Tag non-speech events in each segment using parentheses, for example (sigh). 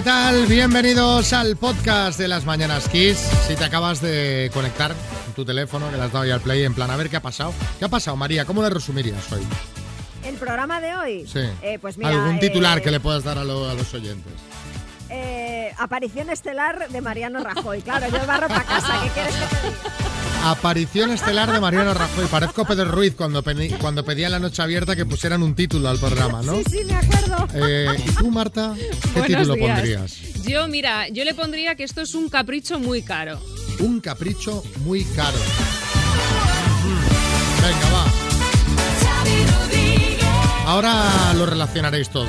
¿Qué tal? Bienvenidos al podcast de las Mañanas Kiss. Si te acabas de conectar en tu teléfono, que le has dado ya al play, en plan, a ver qué ha pasado. ¿Qué ha pasado, María? ¿Cómo le resumirías hoy? ¿El programa de hoy? Sí. Eh, pues mira, ¿Algún titular eh, que le puedas dar a, lo- a los oyentes? eh, aparición estelar de Mariano Rajoy. Claro, yo barro para casa. ¿Qué quieres que te diga? Aparición estelar de Mariano Rajoy. Parezco Pedro Ruiz cuando, cuando pedía en la noche abierta que pusieran un título al programa, ¿no? Sí, sí, me acuerdo. Eh, ¿Y tú, Marta? ¿Qué (laughs) Buenos título días. pondrías? Yo, mira, yo le pondría que esto es un capricho muy caro. Un capricho muy caro. Mm. Venga, va. Ahora lo relacionaréis todo.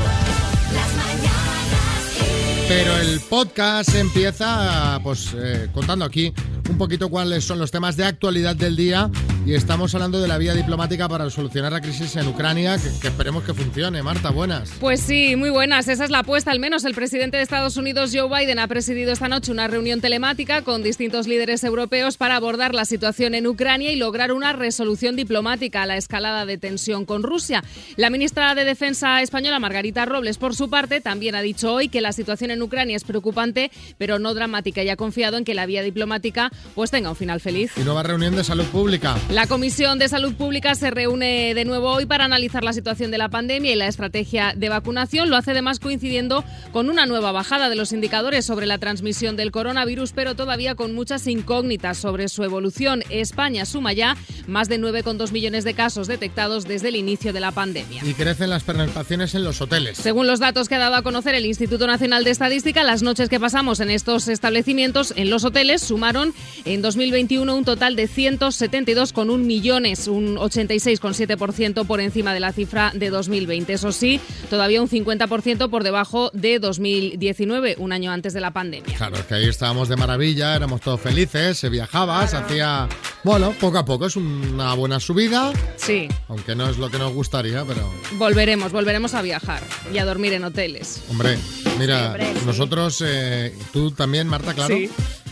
Pero el podcast empieza pues eh, contando aquí un poquito cuáles son los temas de actualidad del día y estamos hablando de la vía diplomática para solucionar la crisis en Ucrania, que, que esperemos que funcione. Marta, buenas. Pues sí, muy buenas. Esa es la apuesta. Al menos el presidente de Estados Unidos, Joe Biden, ha presidido esta noche una reunión telemática con distintos líderes europeos para abordar la situación en Ucrania y lograr una resolución diplomática a la escalada de tensión con Rusia. La ministra de Defensa española, Margarita Robles, por su parte, también ha dicho hoy que la situación en Ucrania es preocupante, pero no dramática y ha confiado en que la vía diplomática pues tenga un final feliz. Y nueva reunión de salud pública. La Comisión de Salud Pública se reúne de nuevo hoy para analizar la situación de la pandemia y la estrategia de vacunación. Lo hace además coincidiendo con una nueva bajada de los indicadores sobre la transmisión del coronavirus, pero todavía con muchas incógnitas sobre su evolución. España suma ya más de 9,2 millones de casos detectados desde el inicio de la pandemia. Y crecen las pernoctaciones en los hoteles. Según los datos que ha dado a conocer el Instituto Nacional de Estadística, las noches que pasamos en estos establecimientos, en los hoteles, sumaron en 2021 un total de 172,1 millones, un 86,7% por encima de la cifra de 2020. Eso sí, todavía un 50% por debajo de 2019, un año antes de la pandemia. Claro, es que ahí estábamos de maravilla, éramos todos felices, se viajaba, se hacía... Bueno, poco a poco es una buena subida, Sí, aunque no es lo que nos gustaría, pero... volveremos, volveremos a viajar y a dormir en hoteles. Hombre, mira, sí. nosotros, eh, tú también, Marta, claro. Sí.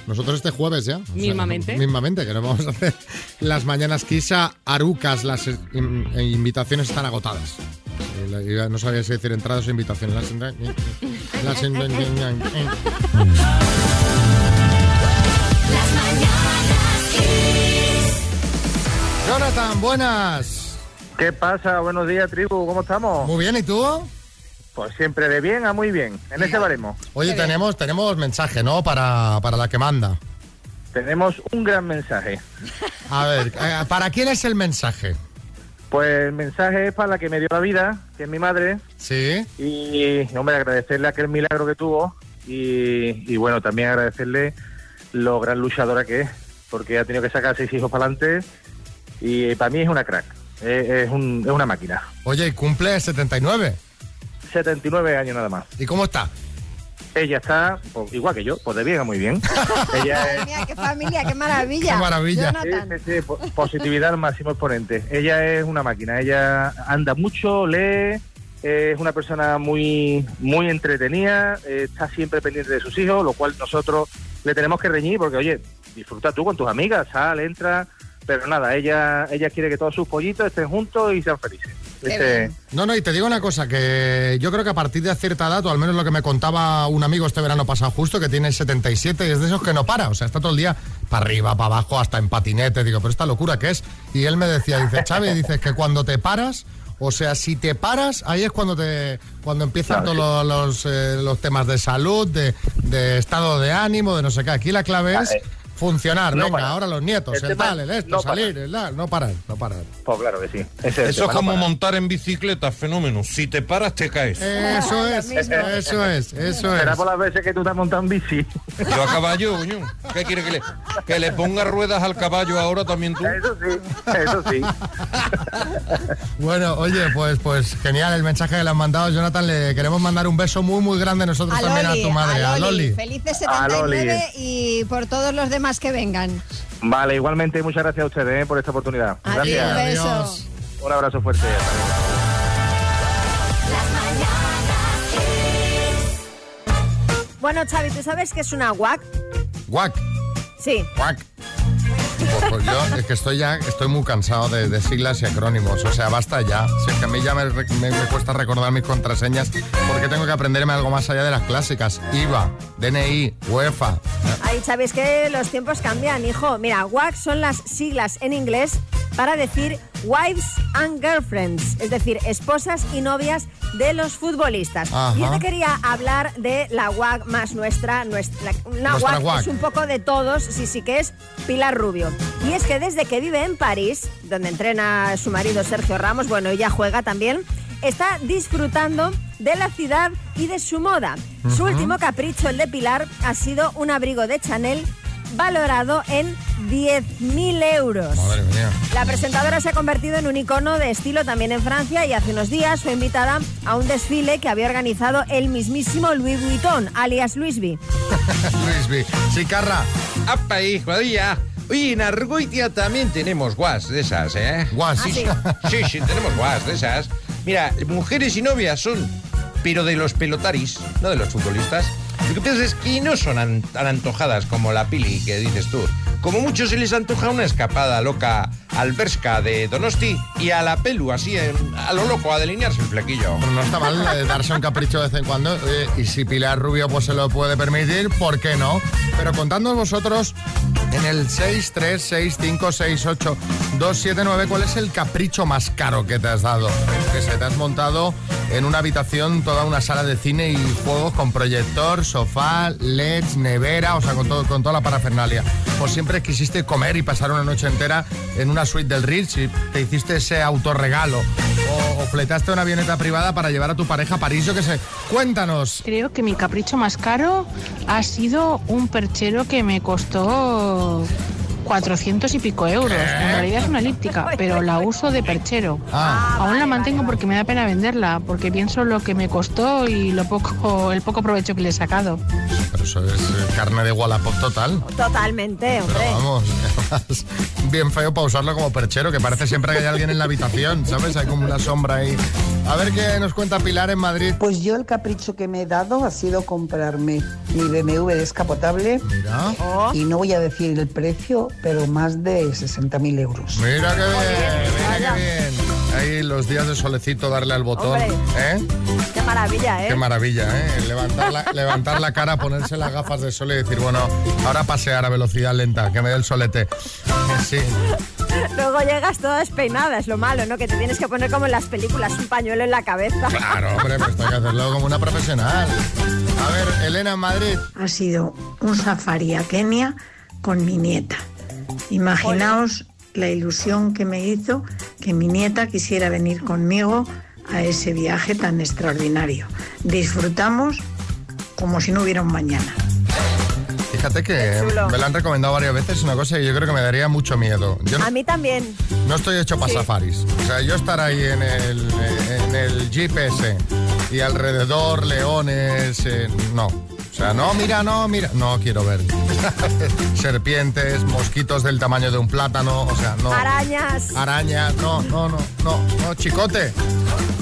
Nosotros este jueves ya. o sea, Mismamente. mismamente, que nos vamos a hacer las mañanas quizá Arucas, las eh, in- invitaciones están agotadas. Eh, No sabía si decir entradas o invitaciones. Las, in- las in- Jonathan, buenas. ¿Qué pasa? Buenos días, tribu. ¿Cómo estamos? Muy bien, ¿y tú? Pues siempre de bien a muy bien. En ese baremo. Oye, tenemos, tenemos mensaje, ¿no? Para, para la que manda. Tenemos un gran mensaje. A ver, eh, ¿para quién es el mensaje? Pues el mensaje es para la que me dio la vida, que es mi madre. Sí. Y, hombre, agradecerle aquel milagro que tuvo. Y, y, bueno, también agradecerle lo gran luchadora que es. Porque ha tenido que sacar seis hijos para adelante. Y para mí es una crack. Es, es un- es una máquina. Oye, y cumple 79. 79 años nada más. ¿Y cómo está? Ella está, pues, igual que yo, pues de bien a muy bien. (laughs) Ella es... Madre mía, qué familia, qué maravilla. Qué maravilla. Sí, Jonathan. sí, sí, po- positividad al máximo exponente. Ella es una máquina, ella anda mucho, lee, es una persona muy muy entretenida, eh, está siempre pendiente de sus hijos, lo cual nosotros le tenemos que reñir porque, oye, disfruta tú con tus amigas, sal, entra, pero nada, ella ella quiere que todos sus pollitos estén juntos y sean felices. Bien. No, no, y te digo una cosa, que yo creo que a partir de cierta edad, o al menos lo que me contaba un amigo este verano pasado justo, que tiene 77 y es de esos que no para, o sea, está todo el día para arriba, para abajo, hasta en patinete, digo, pero esta locura que es. Y él me decía, dice, Xavi, dices que cuando te paras, o sea, si te paras, ahí es cuando te cuando empiezan Claro, todos los, los, eh, los temas de salud, de, de estado de ánimo, de no sé qué. Aquí la clave es funcionar. no Venga, ahora los nietos, El el, tema tal, el esto, no salir, el tal, no parar, no parar. Pues claro que sí. Eso es tema, no como parar. montar en bicicleta, fenómeno. Si te paras, te caes. Eso es, eso es, eso es. Será por las veces que tú te has montado en bici. Yo a caballo, coño. ¿Qué quiere que le, que le ponga ruedas al caballo ahora también tú? Eso sí, eso sí. (laughs) Bueno, oye, pues, pues genial el mensaje que le han mandado, Jonathan. Le queremos mandar un beso muy, muy grande nosotros A también Loli, a tu madre, a Loli. Felices A 79 Loli. y por todos los demás que vengan. Vale, igualmente muchas gracias a ustedes eh, por esta oportunidad. Gracias. un beso. Adiós. Un abrazo fuerte. Bueno, Xavi, ¿tú sabes qué es una WAC? Guac, Sí. guac. Pues, yo es que estoy ya, estoy muy cansado de, siglas y acrónimos. O sea, basta ya. Si es que a mí ya me, me- cuesta recordar mis contraseñas porque tengo que aprenderme algo más allá de las clásicas. IVA, DNI, UEFA. Ahí sabéis que los tiempos cambian, hijo. Mira, WAG son las siglas en inglés para decir Wives and Girlfriends, es decir, esposas y novias de los futbolistas. Ajá. Y Yo te quería hablar de la WAG más nuestra, nuestra una Nuestra WAG, WAG. es un poco de todos, sí, sí que es Pilar Rubio. Y es que desde que vive en París, donde entrena su marido Sergio Ramos, bueno, ella juega también, está disfrutando de la ciudad y de su moda. Su último capricho, el de Pilar, ha sido un abrigo de Chanel valorado en 10.000 euros. Madre mía. La presentadora se ha convertido en un icono de estilo también en Francia y hace unos días fue invitada a un desfile que había organizado el mismísimo Louis Vuitton, alias Louis V. (laughs) Luis B. Sí, Carra. ¡Apa, hijo de ella! Oye, en Argoitia también tenemos guas de esas, ¿eh? Guas. Ah, sí. Sí, sí, tenemos guas de esas. Mira, mujeres y novias son, pero de los pelotaris, no de los futbolistas. Lo que pasa es que no son an- tan antojadas como la pili que dices tú. Como mucho se les antoja una escapada loca al Berska de Donosti y a la Pelu, así en- a lo loco, a delinearse el flequillo. Pero no está mal eh, darse un capricho de vez en cuando. Oye, y si Pilar Rubio pues se lo puede permitir, ¿por qué no? Pero contadnos vosotros en el 636568279 cuál es el capricho más caro que te has dado. Que se te has montado en una habitación toda una sala de cine y juegos con proyector, sofá, LEDs, nevera, o sea, con, todo, con toda la parafernalia. O siempre quisiste comer y pasar una noche entera en una suite del Ritz y te hiciste ese autorregalo. O, fletaste una avioneta privada para llevar a tu pareja a París, yo qué sé. Cuéntanos. Creo que mi capricho más caro ha sido un perchero que me costó 400 y pico euros. En realidad es una elíptica, (laughs) pero la uso de perchero. Ah, Aún la mantengo porque me da pena venderla, porque pienso lo que me costó y lo poco, el poco provecho que le he sacado. pero eso es eh, carne de Wallapop total. Totalmente, hombre. Pero vamos, (laughs) además, bien feo para usarlo como perchero, que parece siempre que hay alguien en la habitación, ¿sabes? Hay como una sombra ahí. A ver qué nos cuenta Pilar en Madrid. Pues yo el capricho que me he dado ha sido comprarme mi BMW descapotable Mira, Oh, y no voy a decir el precio, pero más de 60.000 euros. mira qué bien, mira qué bien. Ahí los días de solecito, darle al botón. Hombre. ¿Eh? qué maravilla, ¿eh? Qué maravilla, ¿eh? Levantar la, (laughs) levantar la cara, ponerse las gafas de sol y decir, bueno, ahora pasear a velocidad lenta, que me dé el solete. Sí. Luego llegas toda despeinada, es lo malo, ¿no? Que te tienes que poner como en las películas, un pañuelo en la cabeza. Claro, hombre, pues tengo que hacerlo como una profesional. A ver, Elena en Madrid. ha sido un safari a Kenia con mi nieta. Imaginaos la ilusión que me hizo que mi nieta quisiera venir conmigo a ese viaje tan extraordinario. Disfrutamos como si no hubiera un mañana. Fíjate que me la han recomendado varias veces, una cosa que yo creo que me daría mucho miedo. Yo no, A mí también. no estoy hecho para Sí. safaris. O sea, yo estar ahí en el, en el Jeep ese y alrededor leones, eh, no. O sea, no, mira, no, mira. No quiero ver. (laughs) Serpientes, mosquitos del tamaño de un plátano, o sea, no. Arañas. Arañas, no, no, no, no, no, chicote.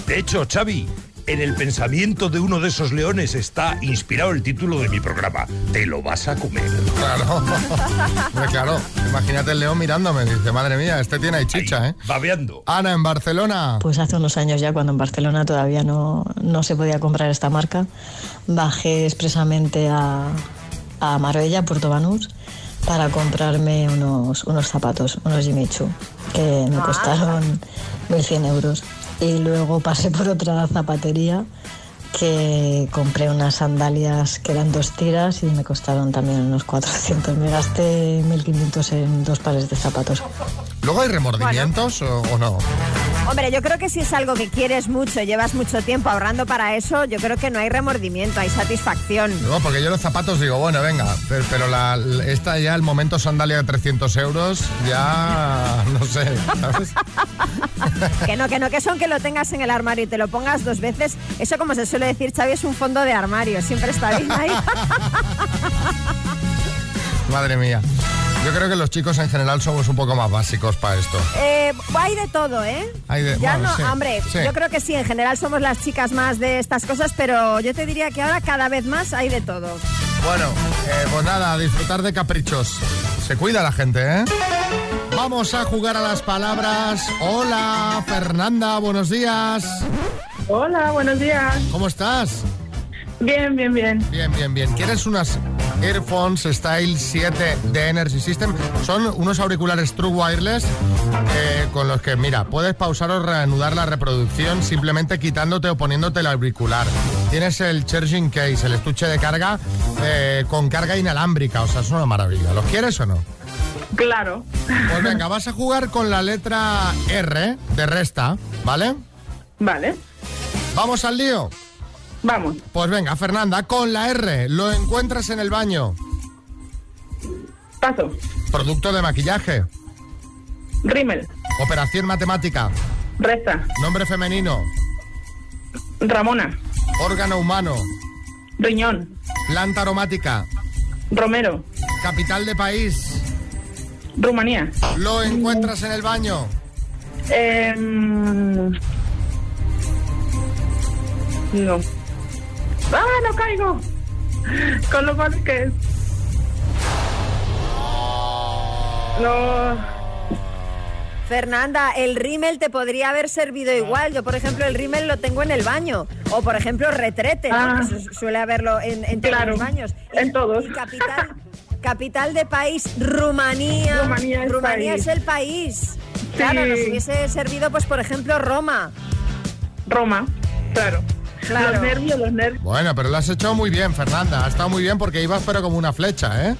De hecho, Xavi, en el pensamiento de uno de esos leones está inspirado el título de mi programa. Te lo vas a comer. Claro. (laughs) Hombre, claro. Imagínate el león mirándome. Dice, madre mía, este tiene ahí chicha, Ahí, ¿eh? Babeando. Ana, en Barcelona. Pues hace unos años ya, cuando en Barcelona todavía no, no se podía comprar esta marca, bajé expresamente a, a Marbella, Puerto Banús, para comprarme unos, unos zapatos, unos Jimmy Choo, que me costaron 1.100 euros. Y luego pasé por otra zapatería que compré unas sandalias que eran dos tiras y me costaron también unos 400. Me gasté 1.500 en dos pares de zapatos. ¿Luego hay remordimientos o, o no? Hombre, yo creo que si es algo que quieres mucho, llevas mucho tiempo ahorrando para eso, yo creo que no hay remordimiento, hay satisfacción. No, porque yo los zapatos digo, bueno, venga, pero, pero la, esta ya, el momento sandalia de 300 euros, ya (laughs) no sé, ¿sabes? (laughs) Que no, que no, que son que lo tengas en el armario y te lo pongas dos veces. Eso, como se suele decir, Xavi, es un fondo de armario. Siempre está bien ahí. (laughs) Madre mía. Yo creo que los chicos en general somos un poco más básicos para esto. Eh, hay de todo, ¿eh? Hay de- ya bueno, no, sí, hombre, sí. yo creo que sí, en general somos las chicas más de estas cosas, pero yo te diría que ahora cada vez más hay de todo. Bueno, eh, pues nada, a disfrutar de caprichos. Se cuida la gente, ¿eh? Vamos a jugar a las palabras. Hola, Fernanda, buenos días. Hola, buenos días. ¿Cómo estás? Bien, bien, bien. Bien, bien, bien. ¿Quieres unas Airphones Style 7 de Energy System? Son unos auriculares True Wireless eh, con los que, mira, puedes pausar o reanudar la reproducción simplemente quitándote o poniéndote el auricular. Tienes el charging case, el estuche de carga eh, con carga inalámbrica, o sea, es una maravilla. ¿Los quieres o no? Claro. Pues venga, (laughs) vas a jugar con la letra R de resta, ¿vale? Vale. ¿Vamos al lío? Vamos. Pues venga, Fernanda, con la R, lo encuentras en el baño. Paso. Producto de maquillaje. Rímel. Operación matemática. Resta. Nombre femenino. Ramona. Órgano humano. Riñón. Planta aromática. Romero. Capital de país. Rumanía. Lo encuentras en el baño. Em, No. ¡Ah, no caigo! Con lo mal que es. No. Fernanda, el rímel te podría haber servido igual. Yo, por ejemplo, el rímel lo tengo en el baño. O, por ejemplo, retrete, ¿no? Ah. que su- suele haberlo en, en todos Claro, los baños. en todos. Y capital, capital de país, Rumanía. Rumanía es país. es el país. Claro, nos hubiese servido, pues, por ejemplo, Roma. Roma, claro. Claro. Los nervios, los nervios. Bueno, pero lo has hecho muy bien, Fernanda. Ha estado muy bien porque ibas pero como una flecha, ¿eh?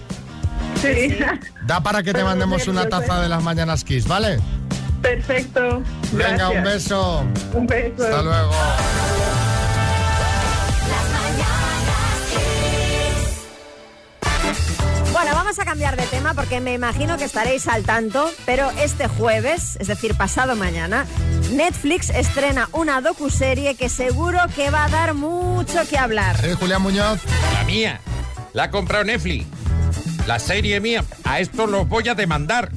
Sí. Da para que te Pero mandemos una nervios, taza ¿eh? de las mañanas Kiss, ¿vale? Perfecto. Venga, un beso. Un beso. Hasta luego. Vamos a cambiar de tema porque me imagino que estaréis al tanto, pero este jueves, es decir, pasado mañana, Netflix estrena una docuserie que seguro que va a dar mucho que hablar. Julián Muñoz. La mía. La ha comprado Netflix. La serie mía. A esto los voy a demandar.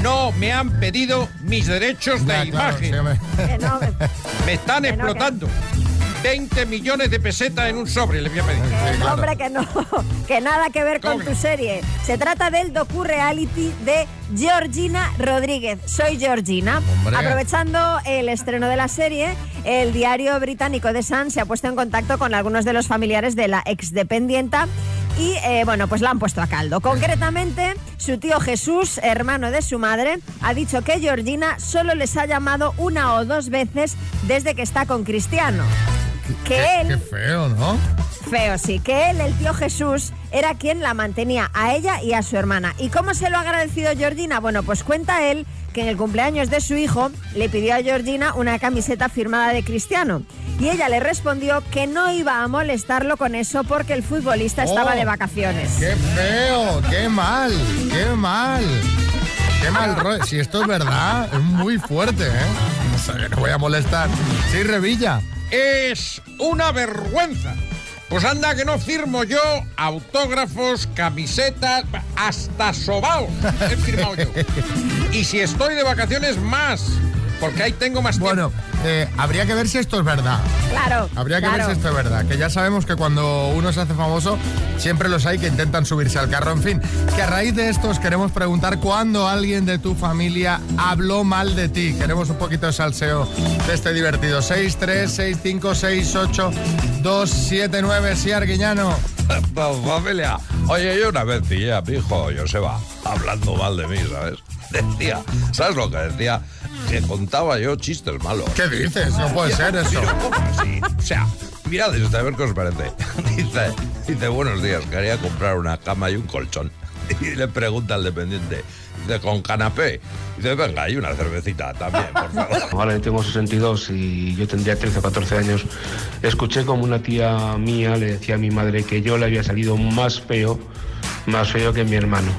No me han pedido mis derechos de Ya, claro, imagen. sí, (laughs) me están que no, explotando. 20 millones de pesetas en un sobre le voy a pedir. hombre, que no, (laughs) que nada que ver con ¿Cómo que tu serie. Se trata del docu-reality de Georgina Rodríguez. Soy Georgina. Hombre. Aprovechando el estreno de la serie, el diario británico The Sun se ha puesto en contacto con algunos de los familiares de la exdependienta y, eh, bueno, pues la han puesto a caldo. Concretamente, su tío Jesús, hermano de su madre, ha dicho que Georgina solo les ha llamado una o dos veces desde que está con Cristiano. Que Qué, él... qué feo, ¿no? Feo, sí, que él, el tío Jesús, era quien la mantenía a ella y a su hermana. ¿Y cómo se lo ha agradecido Georgina? Bueno, pues cuenta él que en el cumpleaños de su hijo le pidió a Georgina una camiseta firmada de Cristiano. Y ella le respondió que no iba a molestarlo con eso porque el futbolista estaba Oh, de vacaciones. ¡Qué feo! ¡Qué mal! ¡Qué mal! ¡Qué mal rollo! Si esto es verdad, es muy fuerte, ¿eh? No voy a molestar. Sí, Revilla. Es una vergüenza. Pues anda que no firmo yo autógrafos, camisetas, hasta sobaos he firmado yo. (laughs) Y si estoy de vacaciones, más. Porque ahí tengo más Bueno, eh, habría que ver si esto es verdad. Claro. Habría que claro. ver si esto es verdad. Que ya sabemos que cuando uno se hace famoso, siempre los hay que intentan subirse al carro. En fin, que a raíz de esto os queremos preguntar cuándo alguien de tu familia habló mal de ti. Queremos un poquito de salseo de este divertido. 6, 3, 6, 5, 6, 8, 2, 7, 9. Sí, Arguiñano. (laughs) Familia, oye, yo una vez pillé a mi hijo Joseba hablando mal de mí, ¿sabes? (laughs) Decía, ¿sabes lo que decía? Que contaba yo chistes malos. ¿Qué dices? No puede ser eso. Pero ¿cómo así? O sea, mirad esto, a ver qué os parece. (laughs) Dice, dice, buenos días, quería comprar una cama y un colchón. (laughs) Y le pregunta al dependiente, dice, ¿con canapé? Dice, venga, y una cervecita también, por favor. (laughs) Ahora yo tengo 62 y yo tendría 13 o 14 años. Escuché como una tía mía le decía a mi madre que yo le había salido más feo, más feo que mi hermano.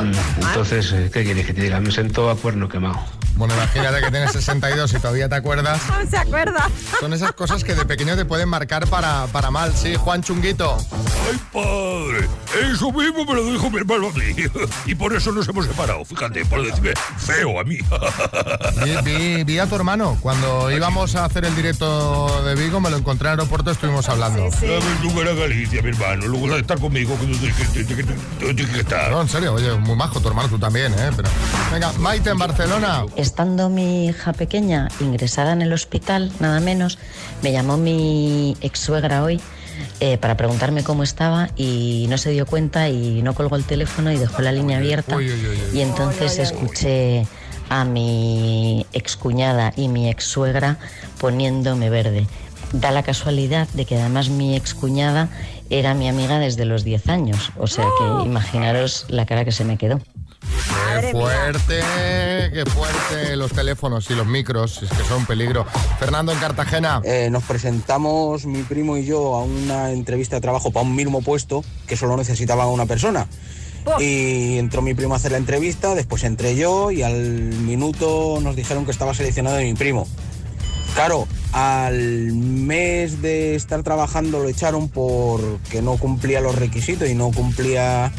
Mm, Entonces, eh, ¿qué quieres que te diga? Me sentó a cuerno quemado. Bueno, imagínate que tienes 62 y todavía te acuerdas. ¿Se acuerda? Son esas cosas que de pequeño te pueden marcar para, para mal. Sí, Juan Chunguito. ¡Ay, padre! Eso mismo me lo dijo mi hermano a mí. Y por eso nos hemos separado, fíjate, por decirme feo a mí. Vi, vi- vi a tu hermano. Cuando íbamos a hacer el directo de Vigo, me lo encontré en el aeropuerto, estuvimos hablando. Tú era Galicia, mi hermano. Luego de estar conmigo, que que- está. No, en serio, oye, muy majo tu hermano, tú también, ¿eh? Pero... Venga, Maite en Barcelona. Estando mi hija pequeña ingresada en el hospital, nada menos, me llamó mi ex suegra hoy eh, para preguntarme cómo estaba y no se dio cuenta y no colgó el teléfono y dejó la línea abierta. Y entonces escuché a mi excuñada y mi ex suegra poniéndome verde. Da la casualidad de que además mi excuñada era mi amiga desde los 10 años, o sea que imaginaros la cara que se me quedó. Qué fuerte, qué fuerte los teléfonos y los micros, es que son un peligro. Fernando en Cartagena. Eh, nos presentamos mi primo y yo a una entrevista de trabajo para un mismo puesto que solo necesitaba una persona. Y entró mi primo a hacer la entrevista, después entré yo y al minuto nos dijeron que estaba seleccionado mi primo. Claro, al mes de estar trabajando lo echaron porque no cumplía los requisitos y no cumplía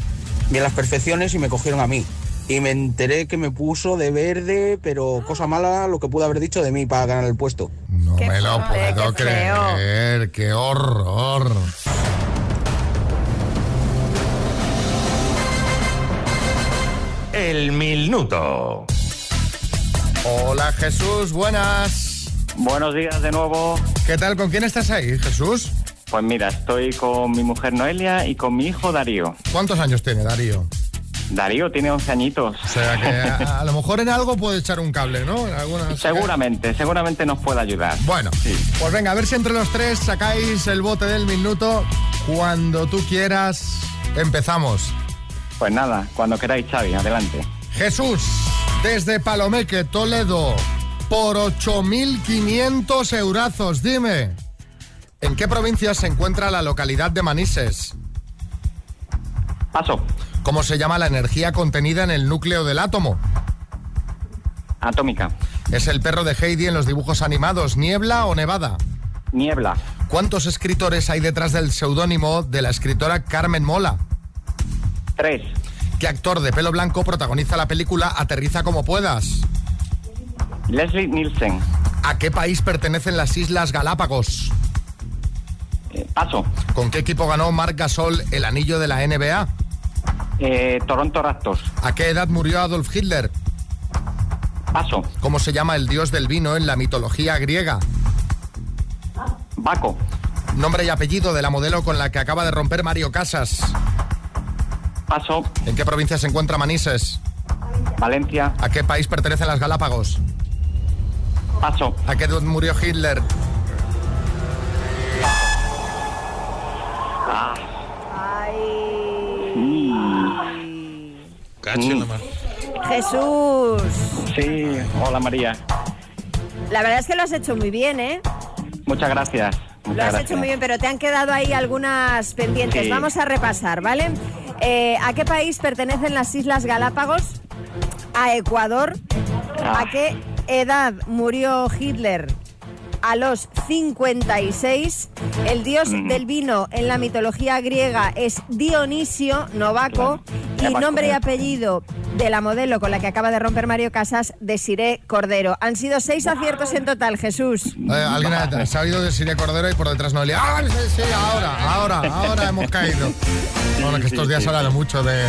bien las perfecciones y me cogieron a mí. Y me enteré que me puso de verde, pero cosa mala lo que pudo haber dicho de mí para ganar el puesto. No me lo fuerte, puedo qué feo. creer, qué horror. El minuto. Hola Jesús, buenas. Buenos días de nuevo. ¿Qué tal? ¿Con quién estás ahí, Jesús? Pues mira, estoy con mi mujer Noelia y con mi hijo Darío. ¿Cuántos años tiene Darío? Darío tiene 11 añitos. O sea que a, a lo mejor en algo puede echar un cable, ¿no? Seguramente, seguramente nos puede ayudar. Bueno, pues venga, a ver si entre los tres sacáis el bote del minuto. Cuando tú quieras, empezamos. Pues nada, cuando queráis, Xavi, adelante. Jesús, desde Palomeque, Toledo, por 8.500 eurazos, dime. ¿En qué provincia se encuentra la localidad de Manises? Paso. ¿Cómo se llama la energía contenida en el núcleo del átomo? Atómica. ¿Es el perro de Heidi en los dibujos animados, niebla o nevada? Niebla. ¿Cuántos escritores hay detrás del seudónimo de la escritora Carmen Mola? Tres. ¿Qué actor de pelo blanco protagoniza la película Aterriza como puedas? Leslie Nielsen. ¿A qué país pertenecen las Islas Galápagos? paso. ¿Con qué equipo ganó Marc Gasol el anillo de la NBA? Eh, Toronto Raptors. ¿A qué edad murió Adolf Hitler? Paso. ¿Cómo se llama el dios del vino en la mitología griega? Baco. Nombre y apellido de la modelo con la que acaba de romper Mario Casas. Paso. ¿En qué provincia se encuentra Manises? Valencia. ¿A qué país pertenecen las Galápagos? Paso. ¿A qué edad murió Hitler? La mar. Jesús, Sí, hola María. la verdad es que lo has hecho muy bien, ¿eh? Muchas gracias. Lo has gracias. hecho muy bien, pero te han quedado ahí algunas pendientes. Sí. Vamos a repasar, ¿vale? Eh, ¿A qué país pertenecen las Islas Galápagos? ¿A Ecuador? Ah. ¿A qué edad murió Hitler? A los 56. El dios Mm. del vino en la mitología griega es Dionisio Novaco. Y nombre y apellido de la modelo con la que acaba de romper Mario Casas, Desiré Cordero. Han sido seis aciertos en total, Jesús. Eh, Alguien ha, se ha oído de Siria Cordero y por detrás Noelia. ¡Ah, sí, sí, ahora, ahora, ahora hemos caído! (laughs) Bueno, que estos días sí. se habla de mucho de,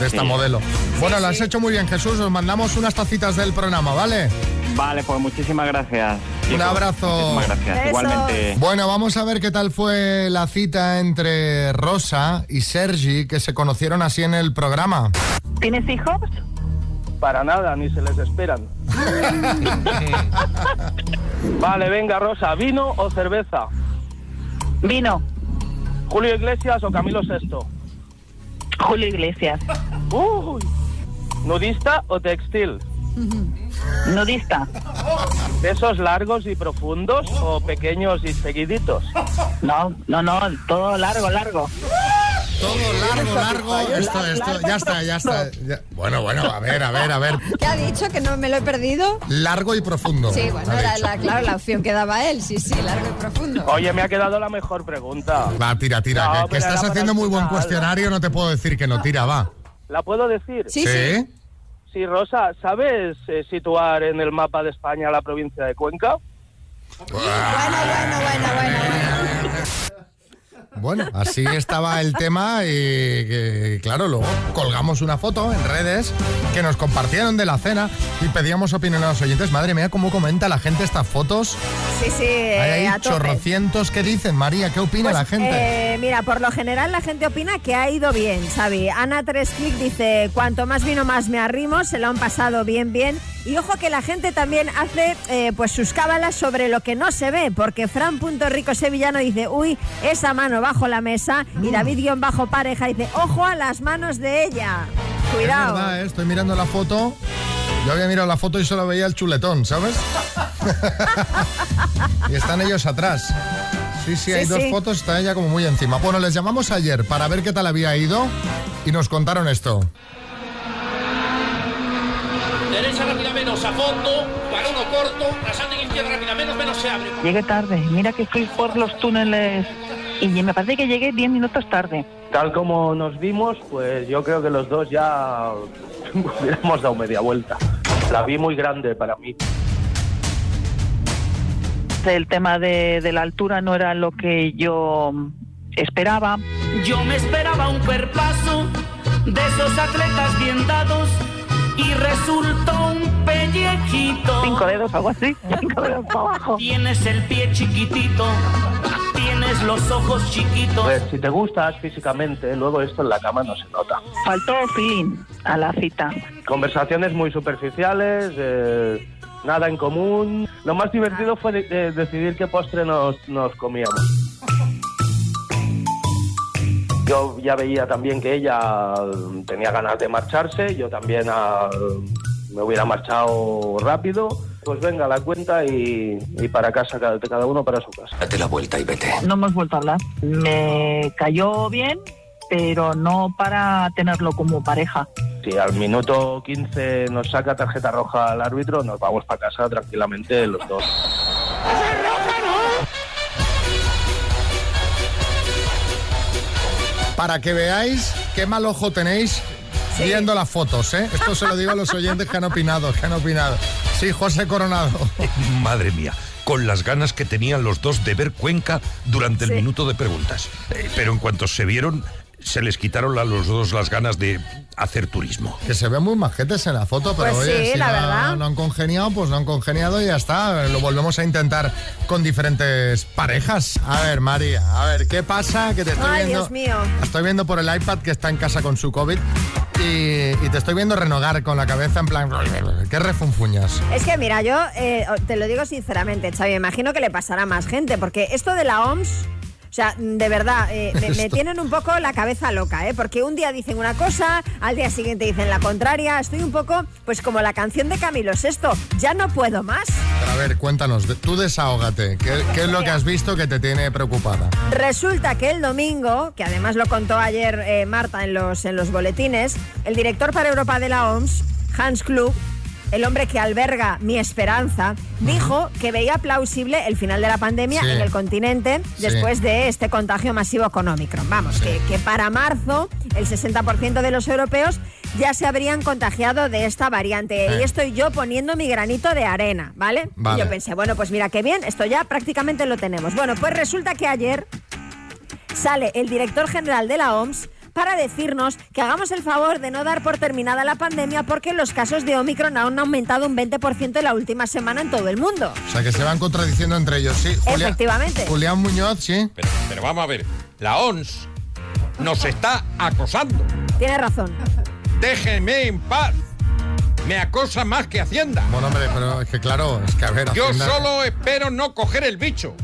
de esta modelo. Bueno, lo has hecho muy bien, Jesús. Os mandamos unas tacitas del programa, ¿vale? Vale, pues muchísimas gracias. Un abrazo. Muchísimas gracias. Igualmente. Bueno, vamos a ver qué tal fue la cita entre Rosa y Sergi, que se conocieron así en el programa. ¿Tienes hijos? Para nada, ni se les esperan. (laughs) vale, venga, Rosa, ¿vino o cerveza? Vino. ¿Julio Iglesias o Camilo VI? Julio Iglesias. Uy. ¿Nudista o textil? Nudista. ¿Besos largos y profundos o pequeños y seguiditos? No, no, no, todo largo, largo. Todo largo, largo. Esto, esto, ya está, ya está. ya- Bueno, bueno, a ver, a ver, a ver. ¿Qué ha dicho? ¿Que no me lo he perdido? Largo y profundo. Sí, bueno, era la, claro, la opción que daba él. Sí, sí, largo y profundo. Oye, me ha quedado la mejor pregunta. Va, tira, tira. No, que- que, estás haciendo muy buen cuestionario, no te puedo decir que no tira, va. ¿La puedo decir? Sí, sí. Sí, Rosa, ¿sabes eh, situar en el mapa de España la provincia de Cuenca? Bueno, así estaba el tema y que, claro, luego colgamos una foto en redes que nos compartieron de la cena y pedíamos opinión a los oyentes. Madre mía, cómo comenta la gente estas fotos. Sí, sí, eh, Hay ahí a chorrocientos que dicen. María, ¿qué opina Pues, la gente? eh, mira, por lo general la gente opina que ha ido bien, Xavi. Ana Tresclick dice, cuanto más vino más me arrimo, se lo han pasado bien, bien. Y ojo que la gente también hace eh, pues sus cábalas sobre lo que no se ve, porque Fran.rico Sevillano dice, uy, esa mano bajo la mesa. Y David-Bajo Pareja dice, ojo a las manos de ella. Es Cuidado. verdad, ¿eh? estoy mirando la foto. Yo había mirado la foto y solo veía el chuletón, ¿sabes? (laughs) y están ellos atrás. Sí, sí, hay Sí, dos sí. fotos, está ella como muy encima. Bueno, les llamamos ayer para ver qué tal había ido y nos contaron esto. Derecha rápida menos a fondo, balón corto, pasando en izquierda rápida menos, menos se abre. Llegué tarde, mira que fui por los túneles y me parece que llegué 10 minutos tarde. Tal como nos vimos, pues yo creo que los dos ya (laughs) hubiéramos dado media vuelta. La vi muy grande para mí. El tema de, de la altura no era lo que yo esperaba. Yo me esperaba un cuerpazo de esos atletas bien dados y resultó un pellejito. Cinco dedos, algo así, cinco dedos para abajo. Tienes el pie chiquitito, tienes los ojos chiquitos. Pues si te gustas físicamente, luego esto en la cama no se nota. Faltó feeling a la cita. Conversaciones muy superficiales, eh, nada en común. Lo más divertido fue de- de decidir qué postre nos, nos comíamos. Yo ya veía también que ella mm, tenía ganas de marcharse, yo también ah, me hubiera marchado rápido. Pues venga, la cuenta y, y para casa, cada, cada uno para su casa. Date la vuelta y vete. No hemos vuelto a hablar. Me cayó bien, pero no para tenerlo como pareja. Si al minuto 15 nos saca tarjeta roja al árbitro, nos vamos para casa tranquilamente los dos. Para que veáis qué mal ojo tenéis viendo las fotos, ¿eh? Esto se lo digo a los oyentes que han opinado, que han opinado. Sí, José Coronado. (laughs) Madre mía, con las ganas que tenían los dos de ver Cuenca durante el Sí. minuto de preguntas. Eh, pero en cuanto se vieron, se les quitaron a los dos las ganas de hacer turismo. Que se ven muy majetes en la foto, pero Pues oye, sí, si la no, verdad. no han congeniado, pues no han congeniado y ya está. Lo volvemos a intentar con diferentes parejas. A ver, María, a ver, ¿qué pasa? Que te estoy Ay, viendo. Dios mío. Estoy viendo por el iPad que está en casa con su COVID y, y te estoy viendo renogar con la cabeza en plan. ¿Qué refunfuñas? Es que mira, yo eh, te lo digo sinceramente, Xavi, me imagino que le pasará a más gente, porque esto de la OMS, sea, de verdad, eh, me, tienen un poco la cabeza loca, ¿eh? Porque un día dicen una cosa, al día siguiente dicen la contraria, estoy un poco, pues como la canción de Camilo Sesto, ya no puedo más. Pero a ver, cuéntanos, tú desahógate. ¿Qué, qué es lo que has visto que te tiene preocupada? Resulta que el domingo, que además lo contó ayer eh, Marta en los, en los boletines, el director para Europa de la OMS, Hans Klug, el hombre que alberga mi esperanza, dijo que veía plausible el final de la pandemia Sí. en el continente después de este contagio masivo con Omicron. Vamos, que, que para marzo el 60% de los europeos ya se habrían contagiado de esta variante. Eh. Y estoy yo poniendo mi granito de arena, ¿vale? Vale. Y yo pensé, bueno, pues mira qué bien, esto ya prácticamente lo tenemos. Bueno, pues resulta que ayer sale el director general de la OMS para decirnos que hagamos el favor de no dar por terminada la pandemia porque los casos de Omicron han aumentado un 20% en la última semana en todo el mundo. O sea, que se van contradiciendo entre ellos, sí. Julia- Efectivamente. Julián Muñoz, sí. Pero, pero vamos a ver, la ONS nos está acosando. Tiene razón. Déjenme en paz. Me acosa más que Hacienda. Bueno, hombre, pero es que claro, es que a ver. Yo Hacienda- solo espero no coger el bicho.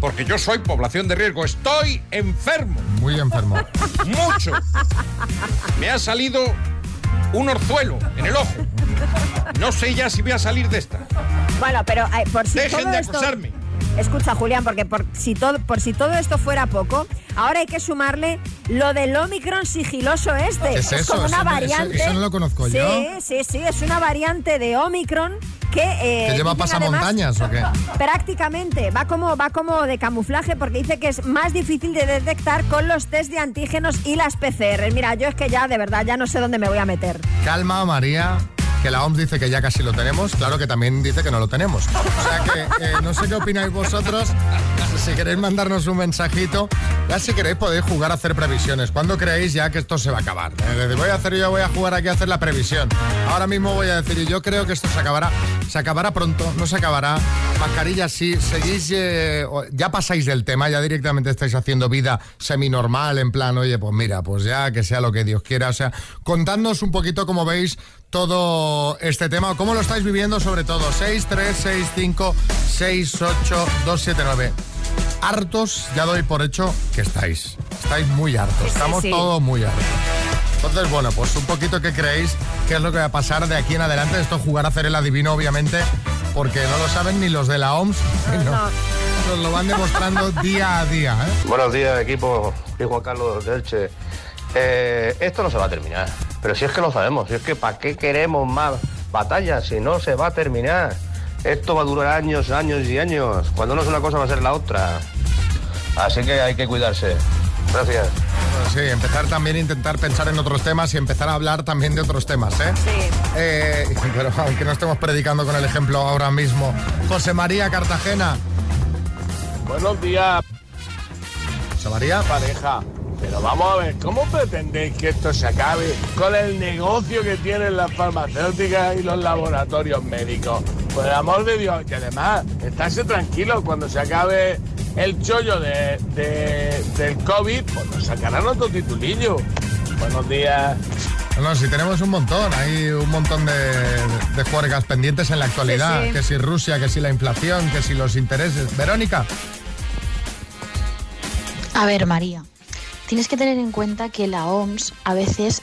Porque yo soy población de riesgo. Estoy enfermo. Muy enfermo. (laughs) Mucho. Me ha salido un orzuelo en el ojo. No sé ya si voy a salir de esta. Bueno, pero eh, por si Dejen todo de esto- acosarme. Escucha, Julián, porque por si, todo, por si todo esto fuera poco, ahora hay que sumarle lo del Omicron sigiloso este. ¿Qué es eso? como una Eso no- eso- variante. eso no lo conozco sí, yo. Sí, sí, es una variante de Omicron que... eh, ¿Que lleva además- pasamontañas o qué? (laughs) Prácticamente, va como, va como de camuflaje porque dice que es más difícil de detectar con los test de antígenos y las PCR. Mira, yo es que ya de verdad ya no sé dónde me voy a meter. Calma, María. Que la OMS dice que ya casi lo tenemos, claro que también dice que no lo tenemos. O sea que eh, no sé qué opináis vosotros. Si queréis mandarnos un mensajito, ya si queréis podéis jugar a hacer previsiones. ¿Cuándo creéis ya que esto se va a acabar? Eh, voy a hacer yo, voy a jugar aquí a hacer la previsión. Ahora mismo voy a decir, yo creo que esto se acabará. Se acabará pronto, no se acabará. Mascarillas sí, seguís, eh, ya pasáis del tema, ya directamente estáis haciendo vida semi-normal, en plan, oye, pues mira, pues ya que sea lo que Dios quiera. O sea, contadnos un poquito cómo veis todo este tema, o cómo lo estáis viviendo sobre todo. 6, 3, 6, 5, 6, 8, 2, 7, 9. Hartos, ya doy por hecho que estáis. Estáis muy hartos. Sí, Estamos sí. todos muy hartos. Entonces, bueno, pues un poquito que creéis qué es lo que va a pasar de aquí en adelante. Esto jugar a hacer el adivino, obviamente, porque no lo saben ni los de la OMS. (laughs) no. Nos lo van demostrando (laughs) día a día. ¿eh? Buenos días, equipo. Soy Juan Carlos de Elche. Eh, esto no se va a terminar. Pero si es que lo sabemos, si es que ¿para qué queremos más batallas si no se va a terminar? Esto va a durar años, años y años. Cuando no es una cosa va a ser la otra. Así que hay que cuidarse. Gracias. Sí, empezar también a intentar pensar en otros temas y empezar a hablar también de otros temas, ¿eh? Eh, (laughs) pero aunque no estemos predicando con el ejemplo ahora mismo. José María Cartagena. Buenos días. José María. Pareja. Pero vamos a ver, ¿cómo pretendéis que esto se acabe con el negocio que tienen las farmacéuticas y los laboratorios médicos? Por el amor de Dios, y además, estarse tranquilos cuando se acabe el chollo de, de- del COVID, pues nos sacarán otro titulillo. Buenos días. No, no, si tenemos un montón, hay un montón de, de juergas pendientes en la actualidad. Sí, sí. Que si Rusia, que si la inflación, que si los intereses. Verónica. A ver, María, tienes que tener en cuenta que la OMS a veces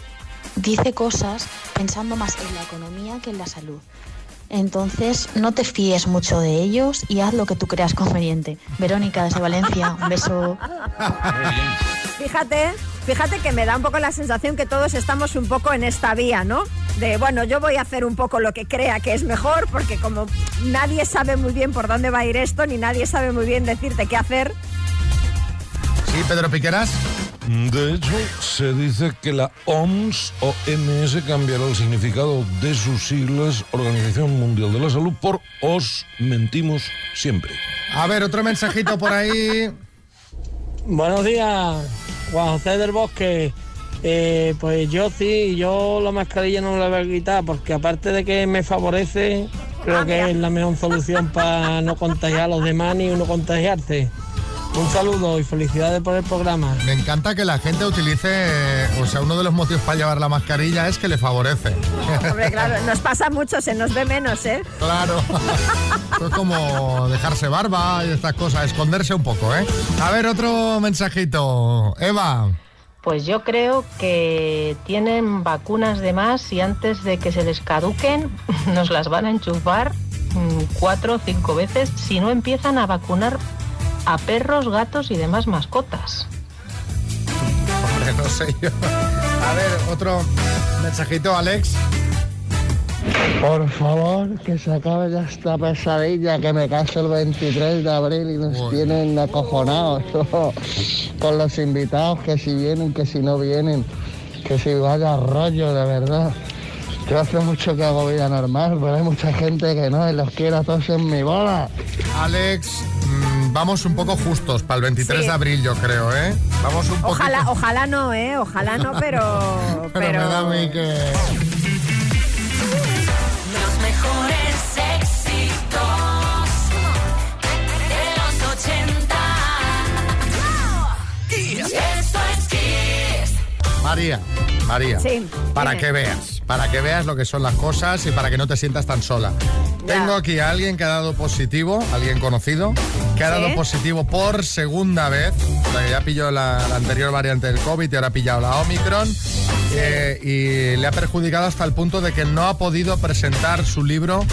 dice cosas pensando más en la economía que en la salud. Entonces, no te fíes mucho de ellos y haz lo que tú creas conveniente. Verónica, desde Valencia, un beso. (laughs) Fíjate, fíjate que me da un poco la sensación que todos estamos un poco en esta vía, ¿no? De, bueno, yo voy a hacer un poco lo que crea que es mejor, porque como nadie sabe muy bien por dónde va a ir esto, ni nadie sabe muy bien decirte qué hacer, Sí, Pedro Piqueras. De hecho, se dice que la OMS o MS cambiará el significado de sus siglas Organización Mundial de la Salud por Os mentimos siempre. A ver, otro mensajito por ahí. Buenos días, Juan José del Bosque. Eh, pues yo sí, yo la mascarilla no me la voy a quitar porque aparte de que me favorece, creo que es la mejor solución para no contagiar a los demás ni uno contagiarse. Un saludo y felicidades por el programa. Me encanta que la gente utilice, o sea, uno de los motivos para llevar la mascarilla es que le favorece. hombre, claro, nos pasa mucho, se nos ve menos, ¿eh? Claro. Esto es como dejarse barba y estas cosas, esconderse un poco, ¿eh? A ver, otro mensajito. Eva. Pues yo creo que tienen vacunas de más y antes de que se les caduquen (laughs) nos las van a enchufar mm, cuatro o cinco veces si no empiezan a vacunar a perros, gatos y demás mascotas. Hombre, no sé yo. A ver, otro mensajito, Alex. Por favor, que se acabe ya esta pesadilla que me caso el 23 de abril y nos tienen acojonados (laughs) con los invitados, que si vienen, que si no vienen, que si vaya rollo, de verdad. Yo hace mucho que hago vida normal, pero hay mucha gente que no y los quiero a todos en mi bola. Alex, vamos un poco justos para el 23 Sí. de abril, yo creo, ¿eh? Vamos un poco. Ojalá, ojalá no, ¿eh? Ojalá no, pero... (laughs) Pero, me da a mí que. Los mejores éxitos de los 80. Esto es Kiss. María, María. Sí, Para dime. que veas, para que veas lo que son las cosas y para que no te sientas tan sola. Tengo aquí a alguien que ha dado positivo, alguien conocido, que ha ¿Sí? dado positivo por segunda vez. O sea, que ya pilló la, la anterior variante del COVID y ahora ha pillado la Omicron. Eh, y le ha perjudicado hasta el punto de que no ha podido presentar su libro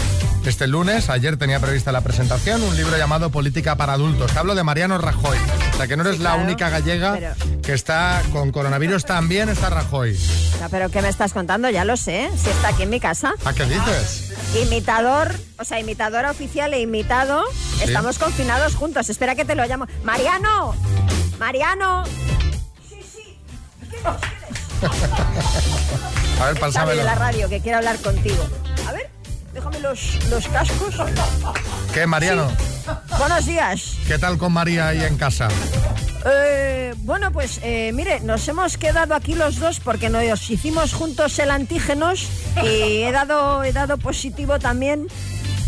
este lunes. Ayer tenía prevista la presentación, un libro llamado Política para Adultos. Te hablo de Mariano Rajoy. O sea, que no eres Sí, la única gallega pero- que está con coronavirus. También está Rajoy. No, pero ¿qué me estás contando? Ya lo sé. Si está aquí en mi casa. ¿A qué dices? Imitador, o sea, imitadora oficial e imitado. Estamos confinados juntos. Espera que te lo llamo. Mariano. Mariano. (laughs) A ver, pásamelo. la radio que quiere hablar contigo. A ver, déjame los, los cascos. ¿Qué, Mariano? Buenos días. ¿Qué tal con María ahí en casa? Eh, bueno, pues eh, mire, nos hemos quedado aquí los dos porque nos hicimos juntos el antígenos y he dado, he dado positivo también.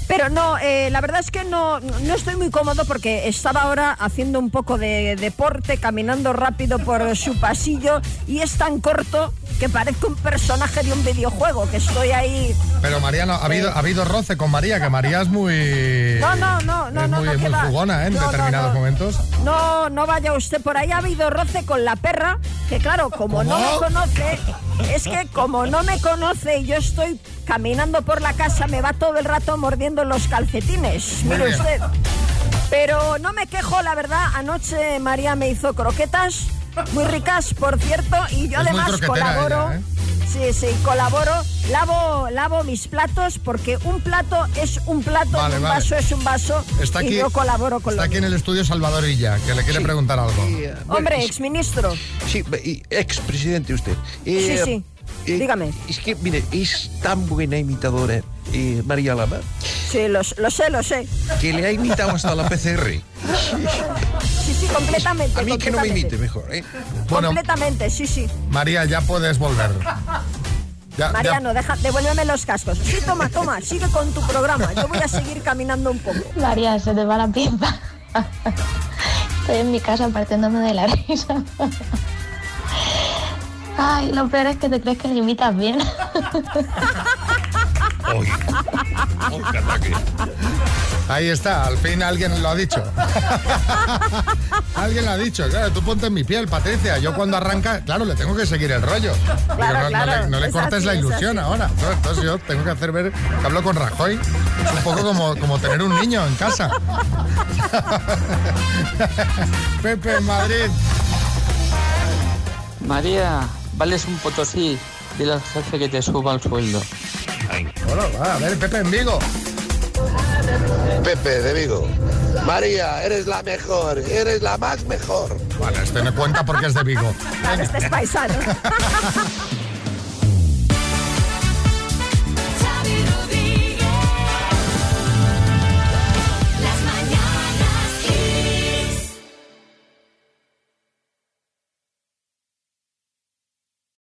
Pero no, eh, la verdad es que no, no estoy muy cómodo porque estaba ahora haciendo un poco de deporte, caminando rápido por su pasillo y es tan corto que parezco un personaje de un videojuego, que estoy ahí... Pero Mariano, ¿ha habido, ha habido roce con María? Que María es muy... No, no, no, no, es no, muy, no, muy jugona, ¿eh? En No, no, determinados no. momentos. No, no vaya usted por ahí. Ha habido roce con la perra, que claro, como no ¿Cómo? me conoce, es que como no me conoce y yo estoy caminando por la casa, me va todo el rato mordiendo los calcetines. Mire usted. Pero no me quejo, la verdad. Anoche María me hizo croquetas, muy ricas, por cierto, y yo Es además colaboro. ella, ¿eh? Sí, sí, colaboro, lavo, lavo mis platos porque un plato es un plato, Vale, y un vale. vaso es un vaso Está y aquí, yo colaboro con está lo aquí en el estudio Salvador Illa, que le quiere preguntar algo. Hombre, exministro. Sí, y expresidente usted. Sí, Eh, sí. Eh, Dígame. Es que, mire, es tan buena imitadora eh, María Lama Sí, lo, lo sé, lo sé. que le ha imitado hasta la PCR. (laughs) Sí, sí, completamente. A mí que no me imite mejor, ¿eh? Bueno, Completamente, sí, sí. María, ya puedes volver. Ya- ya- Mariano, deja, devuélveme los cascos. Sí, toma, toma, sigue con tu programa. Yo voy a seguir caminando un poco. María, se te va la pinza. (laughs) Estoy en mi casa partiéndome de la risa. Ay, lo peor es que te crees que le imitas bien. Ahí está, al fin alguien lo ha dicho. (laughs) alguien lo ha dicho. Claro, tú ponte en mi piel, Patricia. Yo cuando arranca, claro, le tengo que seguir el rollo. Claro, no, no claro, le, no le es cortes así, la ilusión ahora. No, Entonces yo tengo que hacer ver que hablo con Rajoy. Es un poco como, como tener un niño en casa. (laughs) Pepe en Madrid. María, vales un potosí. Dile al jefe que te suba el sueldo. Bueno, va, a ver, Pepe en Vigo. Pepe de Vigo. María, eres la mejor, eres la más mejor. Vale, este me cuenta porque es de Vigo. Claro, este es paisano. (laughs)